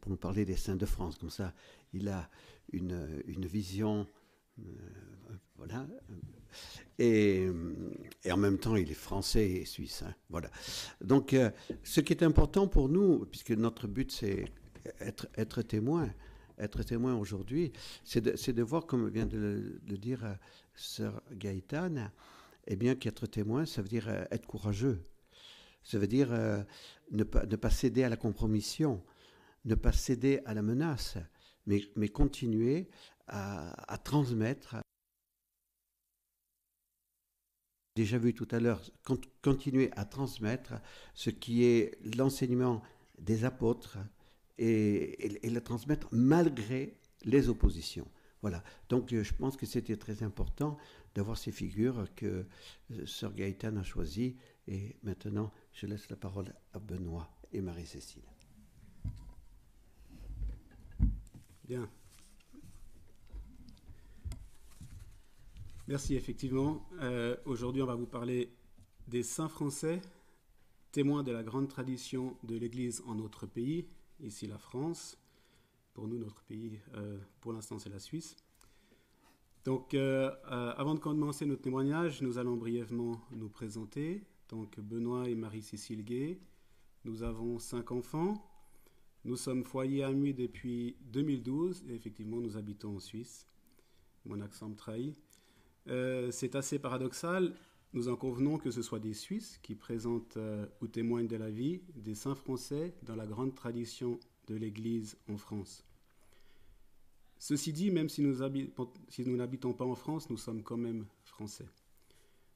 pour nous parler des saints de France. Comme ça, il a une, une vision. euh, voilà. Et, et en même temps, il est français et suisse. hein, voilà. Donc, euh, ce qui est important pour nous, puisque notre but, c'est être, être témoin, être témoin aujourd'hui, c'est de, de voir, comme vient de le dire euh, sœur Gaëtane, eh bien qu'être témoin, ça veut dire euh, être courageux. Ça veut dire ne, pas, ne pas céder à la compromission, ne pas céder à la menace, mais, continuer à, transmettre. Déjà vu tout à l'heure, con- continuer à transmettre ce qui est l'enseignement des apôtres et, le transmettre malgré les oppositions. Voilà. Donc euh, je pense que c'était très important d'avoir ces figures que euh, Sœur Gaëtane a choisies. Et maintenant, je laisse la parole à Benoît et Marie-Cécile. Bien. Merci, effectivement. Euh, Aujourd'hui, on va vous parler des saints français, témoins de la grande tradition de l'Église en notre pays, ici la France. Pour nous, notre pays, euh, pour l'instant, c'est la Suisse. Donc, euh, avant de commencer notre témoignage, nous allons brièvement nous présenter. Donc, Benoît et Marie-Cécile Gay. Nous avons cinq enfants. Nous sommes foyer à Muy depuis 2012 et effectivement nous habitons en Suisse. Mon accent me trahit. Euh, c'est assez paradoxal. Nous en convenons que ce soit des Suisses qui présentent euh, ou témoignent de la vie des saints français dans la grande tradition de l'Église en France. Ceci dit, même si nous, si nous n'habitons pas en France, nous sommes quand même français.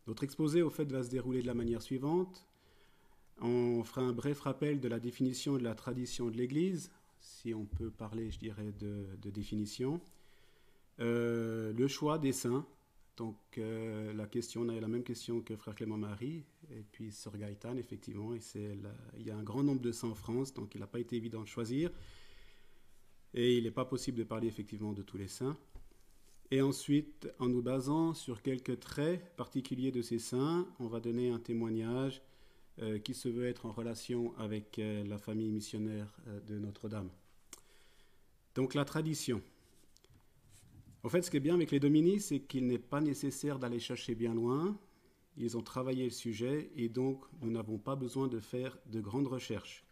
Notre exposé au fait va se dérouler de la manière suivante. On fera un bref rappel de la définition de la tradition de l'Église, si on peut parler, je dirais, de, définition. Euh, le choix des saints. Donc, euh, la question, on a la même question que Frère Clément Marie, et puis Sœur Gaëtane, effectivement. Et il y a un grand nombre de saints en France, donc il n'a pas été évident de choisir. Et il n'est pas possible de parler effectivement de tous les saints. Et ensuite, en nous basant sur quelques traits particuliers de ces saints, on va donner un témoignage euh, qui se veut être en relation avec euh, la famille missionnaire euh, de Notre-Dame. Donc la tradition. En fait, ce qui est bien avec les Dominiques, c'est qu'il n'est pas nécessaire d'aller chercher bien loin. Ils ont travaillé le sujet et donc nous n'avons pas besoin de faire de grandes recherches.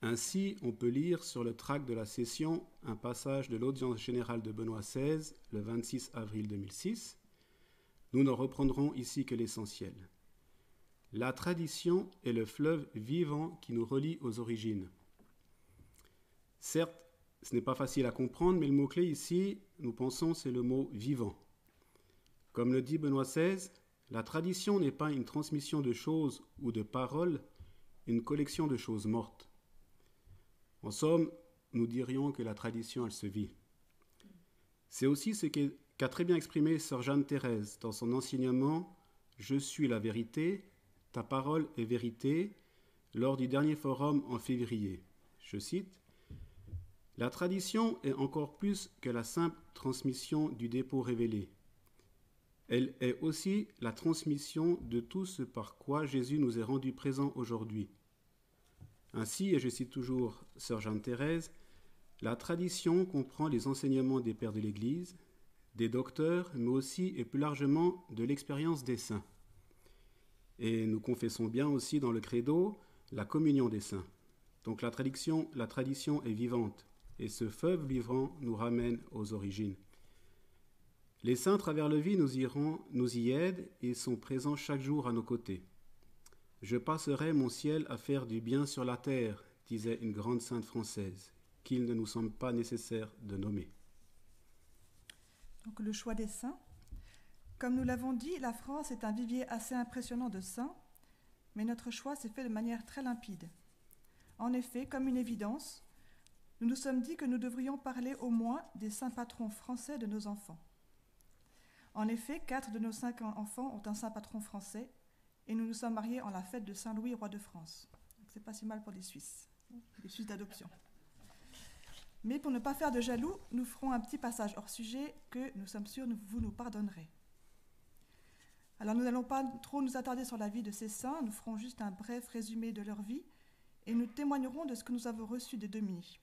Ainsi, on peut lire sur le tract de la session un passage de l'audience générale de Benoît XVI le 26 avril 2006. Nous ne reprendrons ici que l'essentiel. La tradition est le fleuve vivant qui nous relie aux origines. Certes, ce n'est pas facile à comprendre, mais le mot-clé ici, nous pensons, c'est le mot vivant. Comme le dit Benoît XVI, la tradition n'est pas une transmission de choses ou de paroles, une collection de choses mortes. En somme, nous dirions que la tradition, elle se vit. C'est aussi ce qu'a très bien exprimé Sœur Jeanne Thérèse dans son enseignement Je suis la vérité, parole est vérité, lors du dernier forum en février. Je cite La tradition est encore plus que la simple transmission du dépôt révélé. Elle est aussi la transmission de tout ce par quoi Jésus nous est rendu présent aujourd'hui. Ainsi, et je cite toujours Sœur Jeanne Thérèse, la tradition comprend les enseignements des pères de l'Église, des docteurs, mais aussi et plus largement de l'expérience des saints. Et nous confessons bien aussi dans le credo la communion des saints. Donc la tradition, la tradition est vivante, et ce feu vivant nous ramène aux origines. Les saints travers le vie nous, iront, nous y aident et sont présents chaque jour à nos côtés. Je passerai mon ciel à faire du bien sur la terre, disait une grande sainte française, qu'il ne nous semble pas nécessaire de nommer. Donc le choix des saints. Comme nous l'avons dit, la France est un vivier assez impressionnant de saints, mais notre choix s'est fait de manière très limpide. En effet, comme une évidence, nous nous sommes dit que nous devrions parler au moins des saints patrons français de nos enfants. En effet, quatre de nos cinq enfants ont un saint patron français, et nous nous sommes mariés en la fête de Saint Louis, roi de France. C'est pas si mal pour les Suisses, les Suisses d'adoption. Mais pour ne pas faire de jaloux, nous ferons un petit passage hors sujet que nous sommes sûrs vous nous pardonnerez. Alors nous n'allons pas trop nous attarder sur la vie de ces saints, nous ferons juste un bref résumé de leur vie et nous témoignerons de ce que nous avons reçu des Dominiques.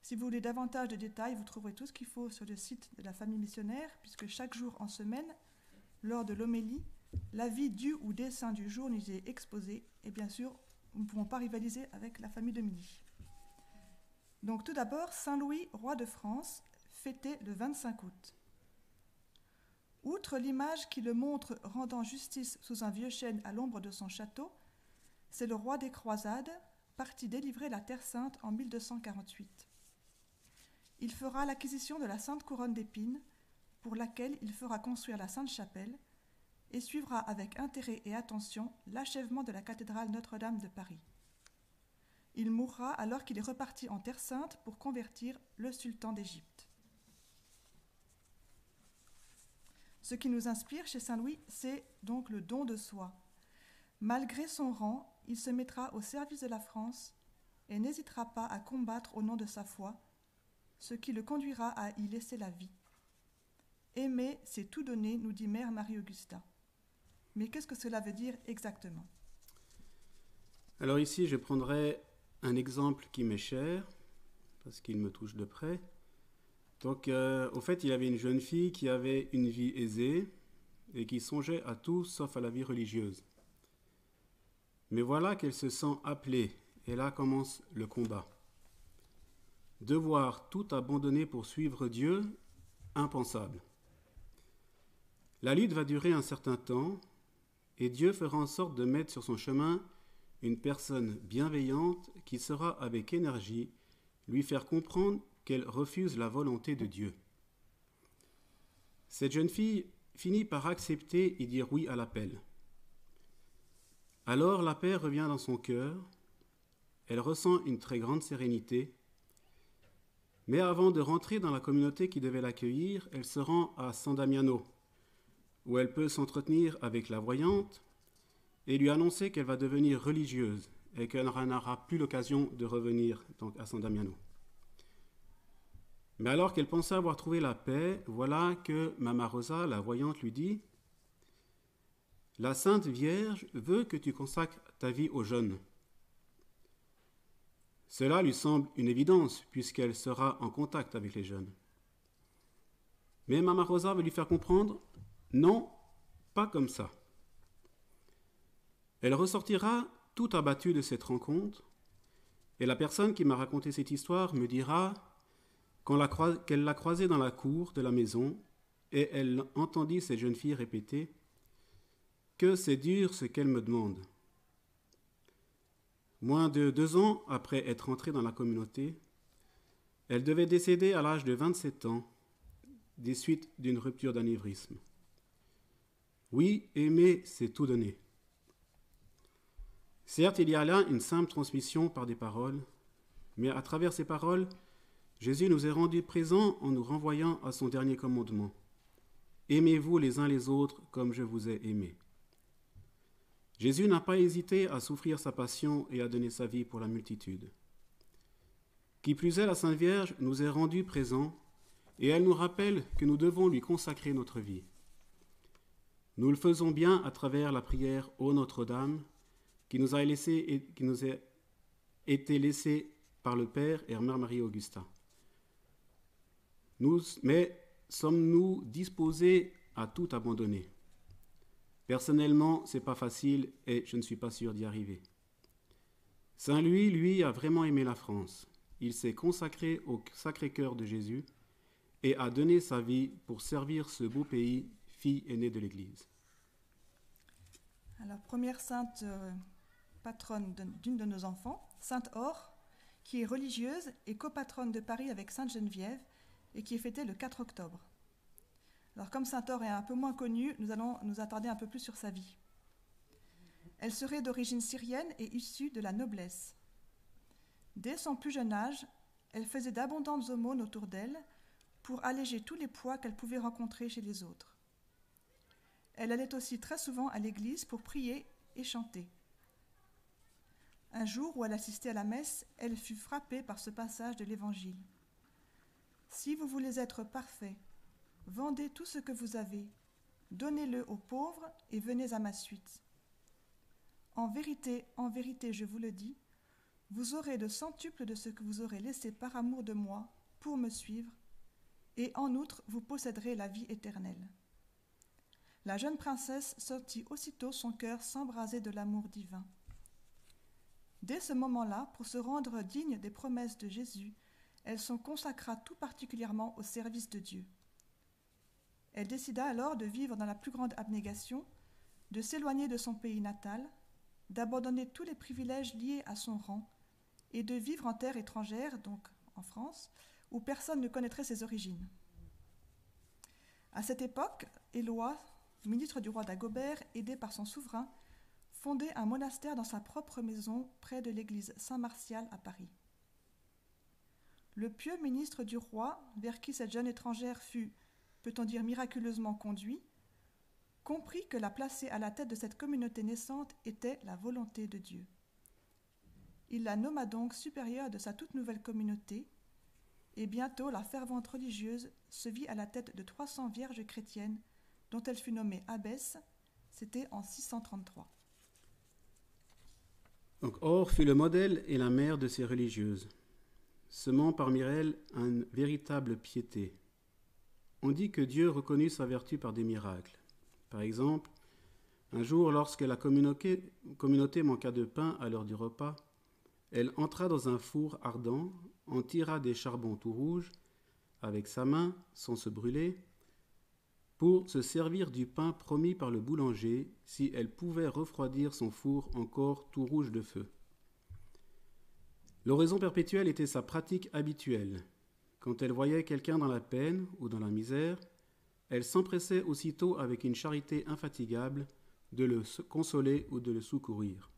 Si vous voulez davantage de détails, vous trouverez tout ce qu'il faut sur le site de la famille missionnaire, puisque chaque jour en semaine, lors de l'homélie, la vie du ou des saints du jour nous est exposée, et bien sûr, nous ne pourrons pas rivaliser avec la famille Dominique. Donc tout d'abord, Saint Louis, roi de France, fêté le 25 août. Outre l'image qui le montre rendant justice sous un vieux chêne à l'ombre de son château, c'est le roi des croisades, parti délivrer la Terre sainte en 1248. Il fera l'acquisition de la Sainte Couronne d'épines, pour laquelle il fera construire la Sainte Chapelle, et suivra avec intérêt et attention l'achèvement de la cathédrale Notre-Dame de Paris. Il mourra alors qu'il est reparti en Terre sainte pour convertir le sultan d'Égypte. Ce qui nous inspire chez Saint Louis, c'est donc le don de soi. Malgré son rang, il se mettra au service de la France et n'hésitera pas à combattre au nom de sa foi, ce qui le conduira à y laisser la vie. Aimer, c'est tout donner, nous dit Mère Marie-Augusta. Mais qu'est-ce que cela veut dire exactement? Alors ici, je prendrai un exemple qui m'est cher, parce qu'il me touche de près. Donc, euh, au fait, il y avait une jeune fille qui avait une vie aisée et qui songeait à tout sauf à la vie religieuse. Mais voilà qu'elle se sent appelée, et là commence le combat. Devoir tout abandonner pour suivre Dieu, impensable. La lutte va durer un certain temps, et Dieu fera en sorte de mettre sur son chemin une personne bienveillante qui sera avec énergie lui faire comprendre qu'elle refuse la volonté de Dieu. Cette jeune fille finit par accepter et dire oui à l'appel. Alors la paix revient dans son cœur, elle ressent une très grande sérénité, mais avant de rentrer dans la communauté qui devait l'accueillir, elle se rend à San Damiano, où elle peut s'entretenir avec la voyante et lui annoncer qu'elle va devenir religieuse et qu'elle n'aura plus l'occasion de revenir à San Damiano. Mais alors qu'elle pensait avoir trouvé la paix, voilà que Mama Rosa, la voyante, lui dit La Sainte Vierge veut que tu consacres ta vie aux jeunes. Cela lui semble une évidence, puisqu'elle sera en contact avec les jeunes. Mais Mama Rosa veut lui faire comprendre Non, pas comme ça. Elle ressortira tout abattue de cette rencontre, et la personne qui m'a raconté cette histoire me dira qu'elle l'a croisée dans la cour de la maison et elle entendit cette jeune fille répéter Que c'est dur ce qu'elle me demande. Moins de deux ans après être entrée dans la communauté, elle devait décéder à l'âge de 27 ans des suites d'une rupture d'anévrisme. Oui, aimer, c'est tout donner. Certes, il y a là une simple transmission par des paroles, mais à travers ces paroles, Jésus nous est rendu présent en nous renvoyant à son dernier commandement. Aimez-vous les uns les autres comme je vous ai aimé. Jésus n'a pas hésité à souffrir sa passion et à donner sa vie pour la multitude. Qui plus est, la Sainte Vierge nous est rendue présent et elle nous rappelle que nous devons lui consacrer notre vie. Nous le faisons bien à travers la prière Ô Notre-Dame qui nous a laissé qui nous a été laissée par le Père et Mère Marie-Augusta. Mais sommes-nous disposés à tout abandonner? Personnellement, c'est pas facile et je ne suis pas sûr d'y arriver. Saint Louis, lui, a vraiment aimé la France. Il s'est consacré au Sacré-Cœur de Jésus et a donné sa vie pour servir ce beau pays, fille aînée de l'Église. Alors, première sainte euh, patronne d'une de nos enfants, Sainte Or, qui est religieuse et copatronne de Paris avec Sainte Geneviève et qui est fêtée le 4 octobre. Alors comme Sainte Or est un peu moins connue, nous allons nous attarder un peu plus sur sa vie. Elle serait d'origine syrienne et issue de la noblesse. Dès son plus jeune âge, elle faisait d'abondantes aumônes autour d'elle pour alléger tous les poids qu'elle pouvait rencontrer chez les autres. Elle allait aussi très souvent à l'église pour prier et chanter. Un jour où elle assistait à la messe, elle fut frappée par ce passage de l'Évangile. Si vous voulez être parfait, vendez tout ce que vous avez, donnez-le aux pauvres et venez à ma suite. En vérité, en vérité, je vous le dis, vous aurez le centuple de ce que vous aurez laissé par amour de moi pour me suivre, et en outre vous posséderez la vie éternelle. La jeune princesse sortit aussitôt son cœur s'embraser de l'amour divin. Dès ce moment-là, pour se rendre digne des promesses de Jésus, elle s'en consacra tout particulièrement au service de Dieu. Elle décida alors de vivre dans la plus grande abnégation, de s'éloigner de son pays natal, d'abandonner tous les privilèges liés à son rang et de vivre en terre étrangère, donc en France, où personne ne connaîtrait ses origines. À cette époque, Éloi, ministre du roi d'Agobert, aidé par son souverain, fondait un monastère dans sa propre maison près de l'église Saint-Martial à Paris. Le pieux ministre du roi, vers qui cette jeune étrangère fut, peut-on dire miraculeusement conduit, comprit que la placer à la tête de cette communauté naissante était la volonté de Dieu. Il la nomma donc supérieure de sa toute nouvelle communauté, et bientôt la fervente religieuse se vit à la tête de 300 vierges chrétiennes, dont elle fut nommée abbesse, c'était en 633. Donc, Or fut le modèle et la mère de ces religieuses, semant parmi elles une véritable piété. On dit que Dieu reconnut sa vertu par des miracles. Par exemple, un jour, lorsque la communauté, manqua de pain à l'heure du repas, elle entra dans un four ardent, en tira des charbons tout rouges, avec sa main, sans se brûler, pour se servir du pain promis par le boulanger si elle pouvait refroidir son four encore tout rouge de feu. L'oraison perpétuelle était sa pratique habituelle. Quand elle voyait quelqu'un dans la peine ou dans la misère, elle s'empressait aussitôt avec une charité infatigable de le consoler ou de le secourir.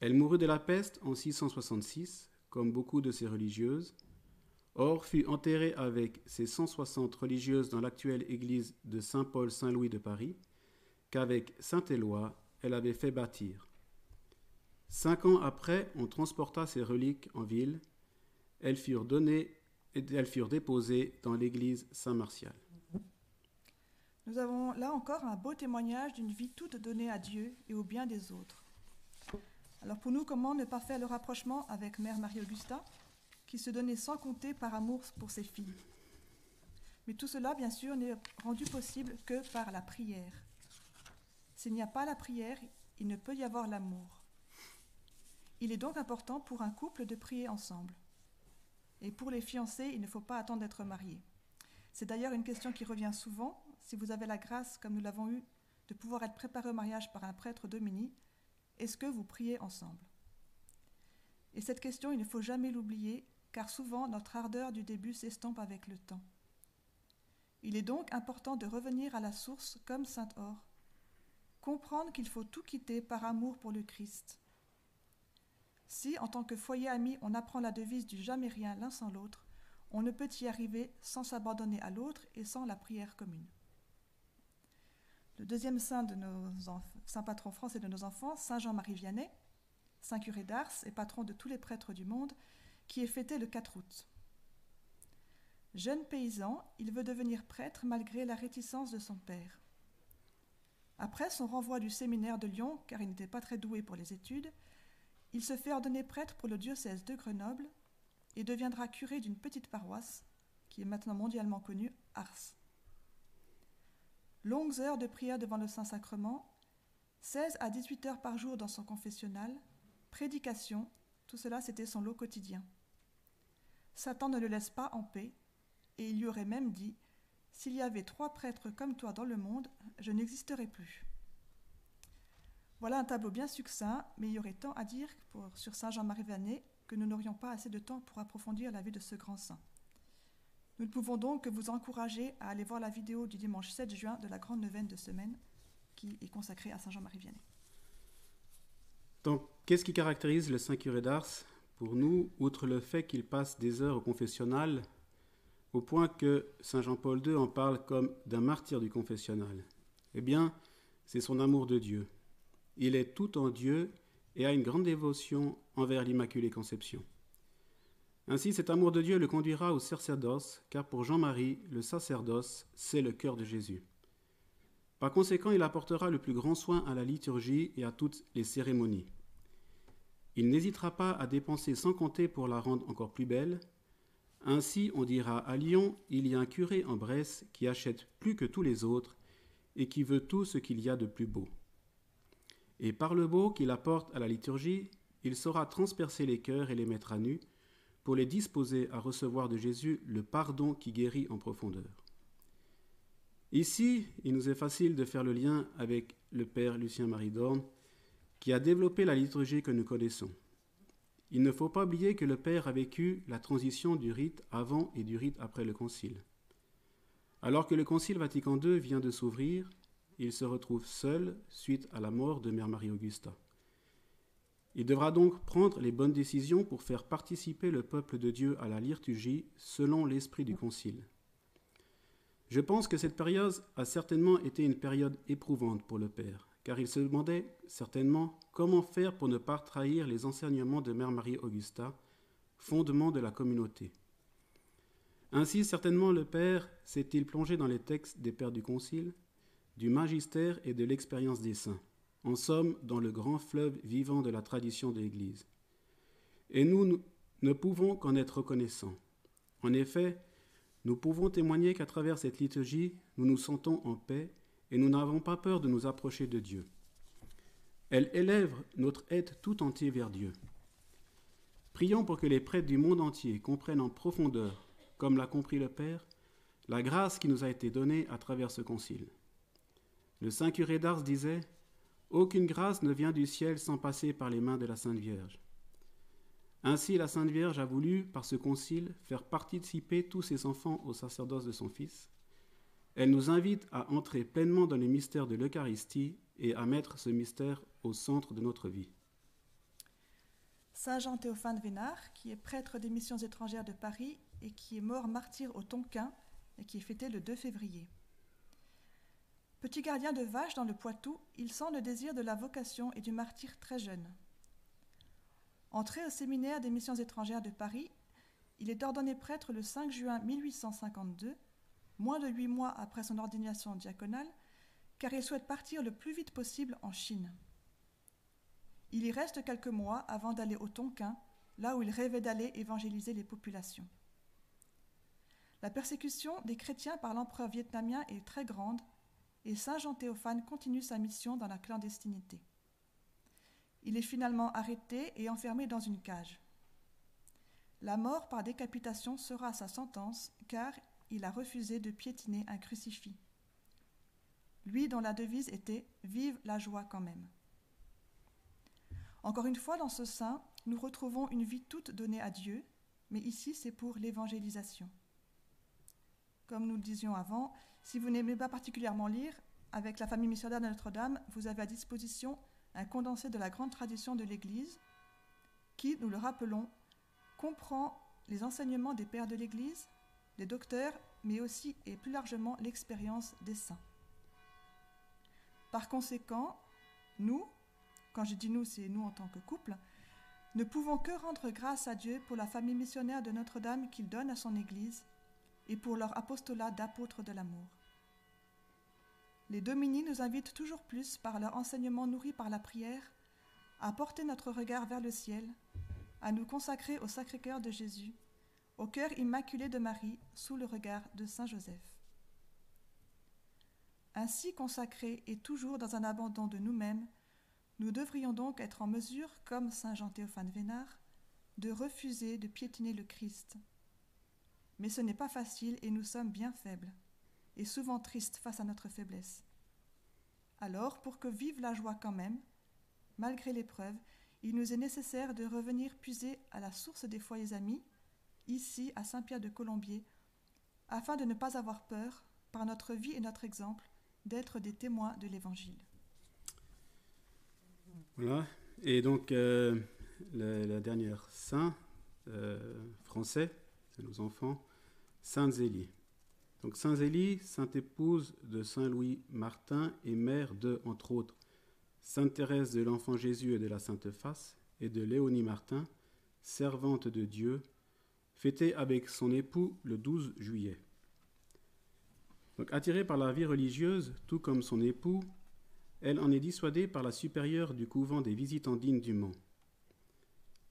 Elle mourut de la peste en 666, comme beaucoup de ses religieuses. Or, fut enterrée avec ses 160 religieuses dans l'actuelle église de Saint-Paul-Saint-Louis de Paris, qu'avec Saint-Éloi, elle avait fait bâtir. Cinq ans après, on transporta ses reliques en ville. Elles furent données et elles furent déposées dans l'église Saint-Martial. Nous avons là encore un beau témoignage d'une vie toute donnée à Dieu et au bien des autres. Alors pour nous, comment ne pas faire le rapprochement avec Mère Marie-Augusta, qui se donnait sans compter par amour pour ses filles? Mais tout cela, bien sûr, n'est rendu possible que par la prière. S'il n'y a pas la prière, il ne peut y avoir l'amour. Il est donc important pour un couple de prier ensemble. Et pour les fiancés, il ne faut pas attendre d'être mariés. C'est d'ailleurs une question qui revient souvent. Si vous avez la grâce, comme nous l'avons eu, de pouvoir être préparé au mariage par un prêtre domini, est-ce que vous priez ensemble? Et cette question, il ne faut jamais l'oublier, car souvent notre ardeur du début s'estompe avec le temps. Il est donc important de revenir à la source comme Saint Or, comprendre qu'il faut tout quitter par amour pour le Christ. Si, en tant que foyer ami, on apprend la devise du jamais rien l'un sans l'autre, on ne peut y arriver sans s'abandonner à l'autre et sans la prière commune. Le deuxième saint de nos patron français de nos enfants, Saint Jean-Marie Vianney, saint curé d'Ars et patron de tous les prêtres du monde, qui est fêté le 4 août. Jeune paysan, il veut devenir prêtre malgré la réticence de son père. Après son renvoi du séminaire de Lyon, car il n'était pas très doué pour les études, il se fait ordonner prêtre pour le diocèse de Grenoble et deviendra curé d'une petite paroisse, qui est maintenant mondialement connue, Ars longues heures de prière devant le Saint-Sacrement, 16 à 18 heures par jour dans son confessionnal, prédication, tout cela c'était son lot quotidien. Satan ne le laisse pas en paix, et il lui aurait même dit S'il y avait trois prêtres comme toi dans le monde, je n'existerais plus. Voilà un tableau bien succinct, mais il y aurait tant à dire sur Saint Jean-Marie Vianney que nous n'aurions pas assez de temps pour approfondir la vie de ce grand saint. Nous ne pouvons donc que vous encourager à aller voir la vidéo du dimanche 7 juin de la grande neuvaine de semaine qui est consacrée à Saint-Jean-Marie Vianney. Donc, qu'est-ce qui caractérise le Saint curé d'Ars pour nous, outre le fait qu'il passe des heures au confessionnal, au point que Saint Jean-Paul II en parle comme d'un martyr du confessionnal? Eh bien, c'est son amour de Dieu. Il est tout en Dieu et a une grande dévotion envers l'Immaculée Conception. Ainsi, cet amour de Dieu le conduira au sacerdoce, car pour Jean-Marie, le sacerdoce, c'est le cœur de Jésus. Par conséquent, il apportera le plus grand soin à la liturgie et à toutes les cérémonies. il n'hésitera pas à dépenser sans compter pour la rendre encore plus belle. Ainsi, on dira à Lyon, il y a un curé en Bresse qui achète plus que tous les autres et qui veut tout ce qu'il y a de plus beau. Et par le beau qu'il apporte à la liturgie, il saura transpercer les cœurs et les mettre à nu pour les disposer à recevoir de Jésus le pardon qui guérit en profondeur. Ici, il nous est facile de faire le lien avec le Père Lucien-Marie Dorn, qui a développé la liturgie que nous connaissons. Il ne faut pas oublier que le Père a vécu la transition du rite avant et du rite après le Concile. Alors que le Concile Vatican II vient de s'ouvrir, il se retrouve seul suite à la mort de Mère Marie-Augusta. Il devra donc prendre les bonnes décisions pour faire participer le peuple de Dieu à la liturgie selon l'esprit du Concile. Je pense que cette période a certainement été une période éprouvante pour le Père, car il se demandait certainement comment faire pour ne pas trahir les enseignements de Mère Marie-Augusta, fondement de la communauté. Ainsi, certainement, le Père s'est-il plongé dans les textes des Pères du Concile, du magistère et de l'expérience des saints, en somme, dans le grand fleuve vivant de la tradition de l'Église. Et nous ne pouvons qu'en être reconnaissants. En effet, nous pouvons témoigner qu'à travers cette liturgie, nous nous sentons en paix et nous n'avons pas peur de nous approcher de Dieu. Elle élève notre aide tout entier vers Dieu. Prions pour que les prêtres du monde entier comprennent en profondeur, comme l'a compris le Père, la grâce qui nous a été donnée à travers ce concile. Le saint curé d'Ars disait Aucune grâce ne vient du ciel sans passer par les mains de la Sainte Vierge. Ainsi, la Sainte Vierge a voulu, par ce concile, faire participer tous ses enfants au sacerdoce de son Fils, elle nous invite à entrer pleinement dans les mystères de l'Eucharistie et à mettre ce mystère au centre de notre vie. Saint Jean Théophane Vénard, qui est prêtre des missions étrangères de Paris et qui est mort martyr au Tonkin et qui est fêté le 2 février. Petit gardien de vaches dans le Poitou, il sent le désir de la vocation et du martyr très jeune. Entré au séminaire des missions étrangères de Paris, il est ordonné prêtre le 5 juin 1852 moins de huit mois après son ordination diaconale, car il souhaite partir le plus vite possible en Chine. Il y reste quelques mois avant d'aller au Tonkin, là où il rêvait d'aller évangéliser les populations. La persécution des chrétiens par l'empereur vietnamien est très grande et Saint Jean Théophane continue sa mission dans la clandestinité. Il est finalement arrêté et enfermé dans une cage. La mort par décapitation sera sa sentence car il a refusé de piétiner un crucifix. Lui dont la devise était Vive la joie quand même. Encore une fois, dans ce saint, nous retrouvons une vie toute donnée à Dieu, mais ici c'est pour l'évangélisation. Comme nous le disions avant, si vous n'aimez pas particulièrement lire, avec la famille missionnaire de Notre-Dame, vous avez à disposition un condensé de la grande tradition de l'Église qui, nous le rappelons, comprend les enseignements des pères de l'Église, des docteurs, mais aussi et plus largement l'expérience des saints. Par conséquent, nous, quand je dis nous, c'est nous en tant que couple, ne pouvons que rendre grâce à Dieu pour la famille missionnaire de Notre-Dame qu'il donne à son Église et pour leur apostolat d'apôtres de l'amour. Les Domini nous invitent toujours plus, par leur enseignement nourri par la prière, à porter notre regard vers le ciel, à nous consacrer au Sacré-Cœur de Jésus au cœur immaculé de Marie, sous le regard de Saint Joseph. Ainsi consacrés et toujours dans un abandon de nous-mêmes, nous devrions donc être en mesure, comme Saint Jean Théophane Vénard, de refuser de piétiner le Christ. Mais ce n'est pas facile et nous sommes bien faibles, et souvent tristes face à notre faiblesse. Alors, pour que vive la joie quand même, malgré l'épreuve, il nous est nécessaire de revenir puiser à la source des foyers amis, ici à Saint-Pierre de Colombier, afin de ne pas avoir peur, par notre vie et notre exemple, d'être des témoins de l'Évangile. Voilà, et donc euh, la, dernière saint euh, c'est nos enfants, Sainte Zélie. Donc Sainte Zélie, sainte épouse de Saint Louis Martin et mère de, entre autres, Sainte Thérèse de l'Enfant Jésus et de la Sainte Face, et de Léonie Martin, servante de Dieu, fêté avec son époux le 12 juillet. Attirée par la vie religieuse, tout comme son époux, elle en est dissuadée par la supérieure du couvent des visitandines du Mans.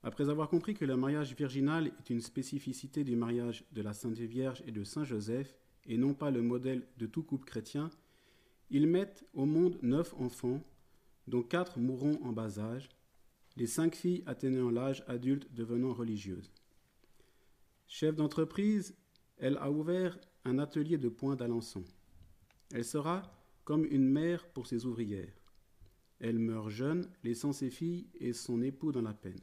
Après avoir compris que le mariage virginal est une spécificité du mariage de la Sainte Vierge et de Saint Joseph, et non pas le modèle de tout couple chrétien, ils mettent au monde neuf enfants, dont quatre mourront en bas âge, les cinq filles atteignant l'âge adulte devenant religieuses. Chef d'entreprise, elle a ouvert un atelier de points d'Alençon. Elle sera comme une mère pour ses ouvrières. Elle meurt jeune, laissant ses filles et son époux dans la peine.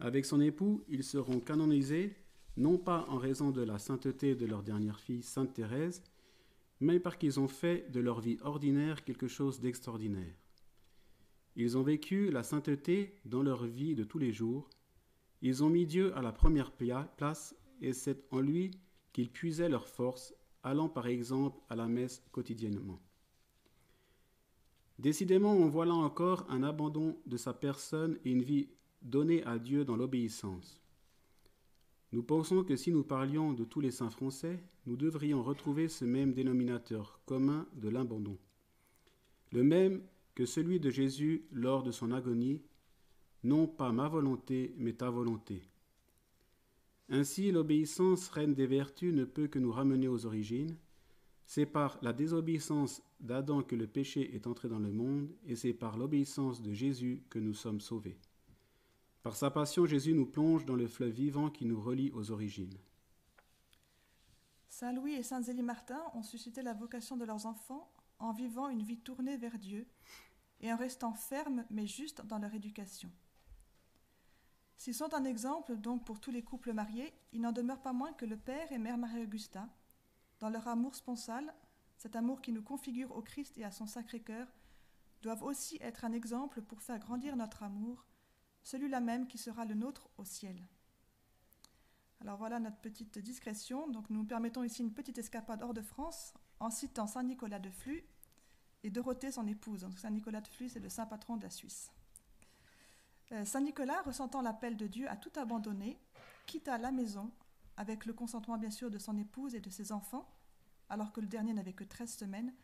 Avec son époux, ils seront canonisés, non pas en raison de la sainteté de leur dernière fille, Sainte Thérèse, mais parce qu'ils ont fait de leur vie ordinaire quelque chose d'extraordinaire. Ils ont vécu la sainteté dans leur vie de tous les jours. Ils ont mis Dieu à la première place et c'est en lui qu'ils puisaient leur force, allant par exemple à la messe quotidiennement. Décidément, on voit là encore un abandon de sa personne et une vie donnée à Dieu dans l'obéissance. Nous pensons que si nous parlions de tous les saints français, nous devrions retrouver ce même dénominateur commun de l'abandon, le même que celui de Jésus lors de son agonie, non pas ma volonté, mais ta volonté. Ainsi, l'obéissance, reine des vertus, ne peut que nous ramener aux origines. C'est par la désobéissance d'Adam que le péché est entré dans le monde, et c'est par l'obéissance de Jésus que nous sommes sauvés. Par sa passion, Jésus nous plonge dans le fleuve vivant qui nous relie aux origines. Saint Louis et Saint Zélie Martin ont suscité la vocation de leurs enfants en vivant une vie tournée vers Dieu et en restant fermes mais justes dans leur éducation. S'ils sont un exemple donc pour tous les couples mariés, il n'en demeure pas moins que le Père et Mère Marie-Augusta, dans leur amour sponsal, cet amour qui nous configure au Christ et à son Sacré-Cœur, doivent aussi être un exemple pour faire grandir notre amour, celui-là même qui sera le nôtre au ciel. Alors voilà notre petite discrétion. Donc nous permettons ici une petite escapade hors de France en citant Saint Nicolas de Flux et Dorothée, son épouse. Saint Nicolas de Flux, c'est le saint patron de la Suisse. Euh, saint Nicolas, ressentant l'appel de Dieu à tout abandonner, quitta la maison, avec le consentement bien sûr de son épouse et de ses enfants, alors que le dernier n'avait que 13 semaines,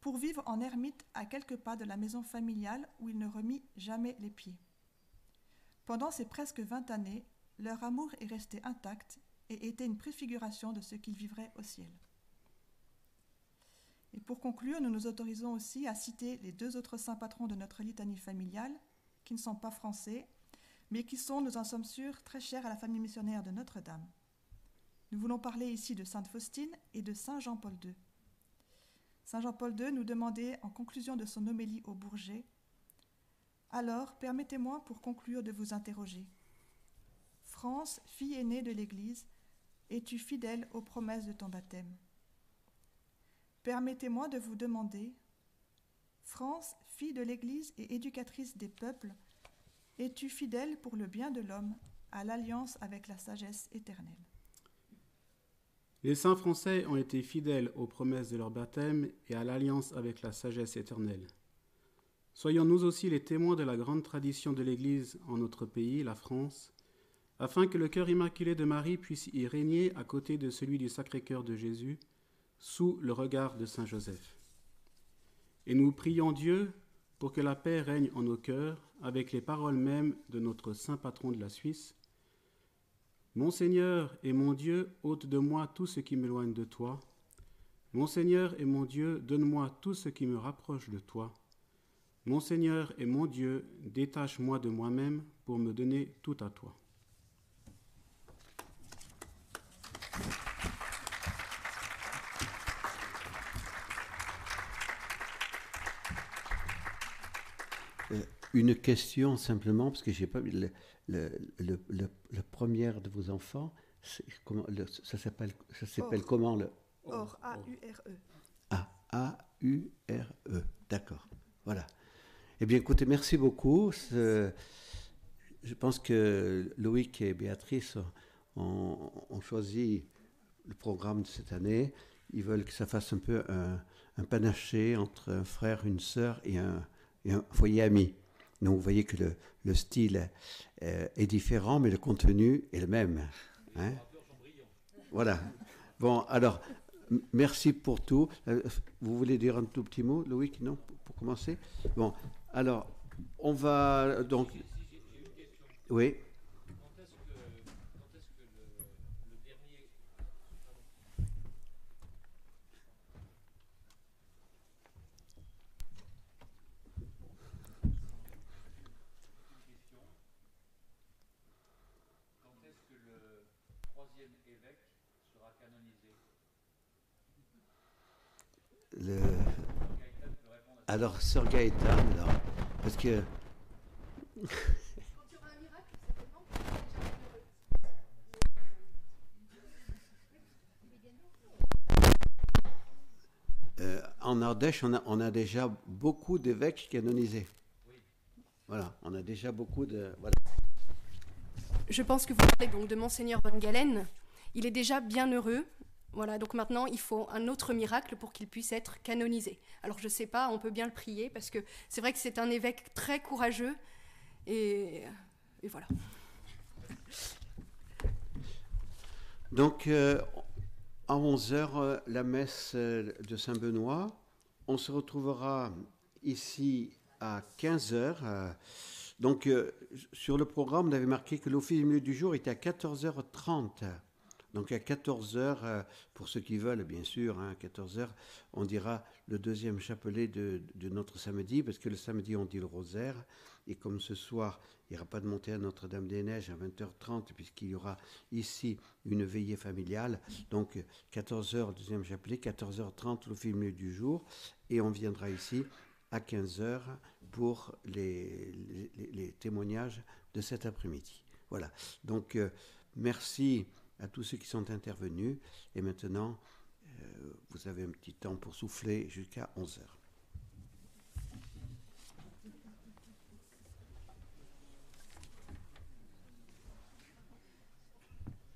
pour vivre en ermite à quelques pas de la maison familiale où il ne remit jamais les pieds. Pendant ces presque vingt années, leur amour est resté intact et était une préfiguration de ce qu'ils vivraient au ciel. Et pour conclure, nous nous autorisons aussi à citer les deux autres saints patrons de notre litanie familiale, qui ne sont pas français, mais qui sont, nous en sommes sûrs, très chers à la famille missionnaire de Notre-Dame. Nous voulons parler ici de Sainte Faustine et de Saint Jean-Paul II. Saint Jean-Paul II nous demandait, en conclusion de son homélie au Bourget, Alors, permettez-moi pour conclure de vous interroger. France, fille aînée de l'Église, es-tu fidèle aux promesses de ton baptême? Permettez-moi de vous demander, France, fille de l'Église et éducatrice des peuples, es-tu fidèle pour le bien de l'homme à l'alliance avec la sagesse éternelle? Les saints français ont été fidèles aux promesses de leur baptême et à l'alliance avec la sagesse éternelle. Soyons nous aussi les témoins de la grande tradition de l'Église en notre pays, la France, afin que le cœur immaculé de Marie puisse y régner à côté de celui du Sacré-Cœur de Jésus, sous le regard de Saint Joseph. Et nous prions Dieu pour que la paix règne en nos cœurs avec les paroles mêmes de notre saint patron de la Suisse. Mon Seigneur et mon Dieu, ôte de moi tout ce qui m'éloigne de toi. Mon Seigneur et mon Dieu, donne-moi tout ce qui me rapproche de toi. Mon Seigneur et mon Dieu, détache-moi de moi-même pour me donner tout à toi. Une question simplement, parce que j'ai pas le, le, le, le, premier de vos enfants, comment, ça s'appelle ça s'appelle comment le? Or, A-U-R-E. Ah, A-U-R-E, d'accord. Voilà. Eh bien, écoutez, merci beaucoup. Je pense que Loïc et Béatrice ont, choisi le programme de cette année. Ils veulent que ça fasse un peu un, panaché entre un frère, une sœur et un, foyer ami. Donc vous voyez que le, le style est différent, mais le contenu est le même. Hein voilà. Bon, alors, merci pour tout. Euh, vous voulez dire un tout petit mot, Loïc, non, pour commencer? Bon, alors, on va donc... Oui. Le... Alors, Sœur Gaëtan, alors, parce que. Euh, en Ardèche, on a, déjà beaucoup d'évêques canonisés. Voilà, on a déjà beaucoup de. Je pense que vous parlez donc de Monseigneur Van Galen. Il est déjà bien heureux voilà, donc maintenant, il faut un autre miracle pour qu'il puisse être canonisé. Alors je ne sais pas, on peut bien le prier, parce que c'est vrai que c'est un évêque très courageux, et, voilà. Donc, euh, à 11h, euh, la messe euh, de Saint-Benoît. On se retrouvera ici à 15h. donc, sur le programme, on avait marqué que l'office du milieu du jour était à 14h30. Donc à 14h, euh, pour ceux qui veulent, bien sûr, hein, à 14h, on dira le deuxième chapelet de, notre samedi, parce que le samedi, on dit le rosaire. Et comme ce soir, il n'y aura pas de montée à Notre-Dame-des-Neiges à 20h30, puisqu'il y aura ici une veillée familiale. Donc 14h, le deuxième chapelet, 14h30, le film du jour. Et on viendra ici à 15h pour les, témoignages de cet après-midi. Voilà. Donc euh, merci à tous ceux qui sont intervenus. Et maintenant, euh, vous avez un petit temps pour souffler jusqu'à 11 heures.